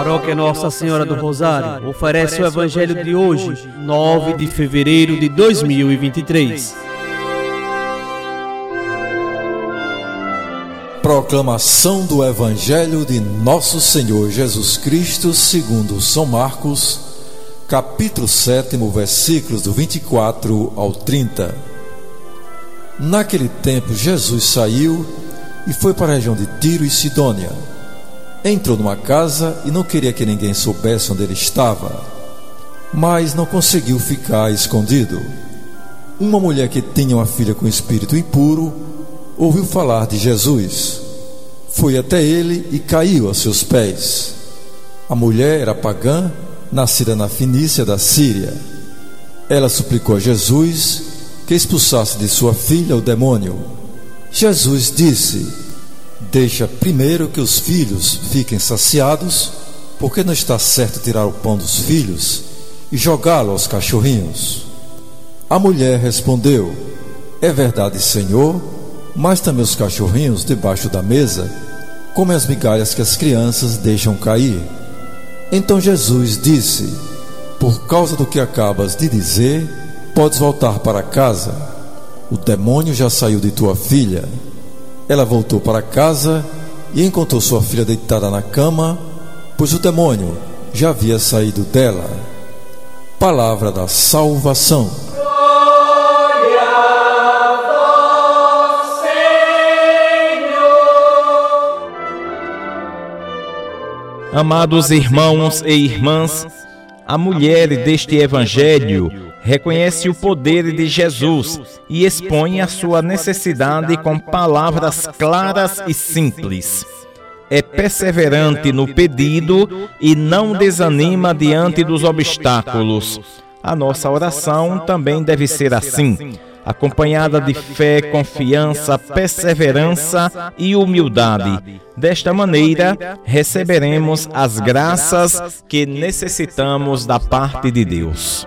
Paróquia Nossa Senhora do Rosário oferece o Evangelho de hoje, 9 de fevereiro de 2023. Proclamação do Evangelho de Nosso Senhor Jesus Cristo, segundo São Marcos, capítulo 7, versículos do 24 ao 30. Naquele tempo, Jesus saiu e foi para a região de Tiro e Sidônia Entrou numa casa e não queria que ninguém soubesse onde ele estava, mas não conseguiu ficar escondido. Uma mulher que tinha uma filha com espírito impuro ouviu falar de Jesus. Foi até ele e caiu a seus pés. A mulher era pagã, nascida na Finícia da Síria. Ela suplicou a Jesus que expulsasse de sua filha o demônio. Jesus disse: Deixa primeiro que os filhos fiquem saciados, porque não está certo tirar o pão dos filhos e jogá-lo aos cachorrinhos. A mulher respondeu: É verdade, Senhor, mas também os cachorrinhos debaixo da mesa comem as migalhas que as crianças deixam cair. Então Jesus disse: Por causa do que acabas de dizer, podes voltar para casa. O demônio já saiu de tua filha. Ela voltou para casa e encontrou sua filha deitada na cama, pois o demônio já havia saído dela. Palavra da salvação. Amados irmãos e irmãs, a mulher deste evangelho reconhece o poder de Jesus e expõe a sua necessidade com palavras claras e simples. É perseverante no pedido e não desanima diante dos obstáculos. A nossa oração também deve ser assim, acompanhada de fé, confiança, perseverança e humildade. Desta maneira, receberemos as graças que necessitamos da parte de Deus.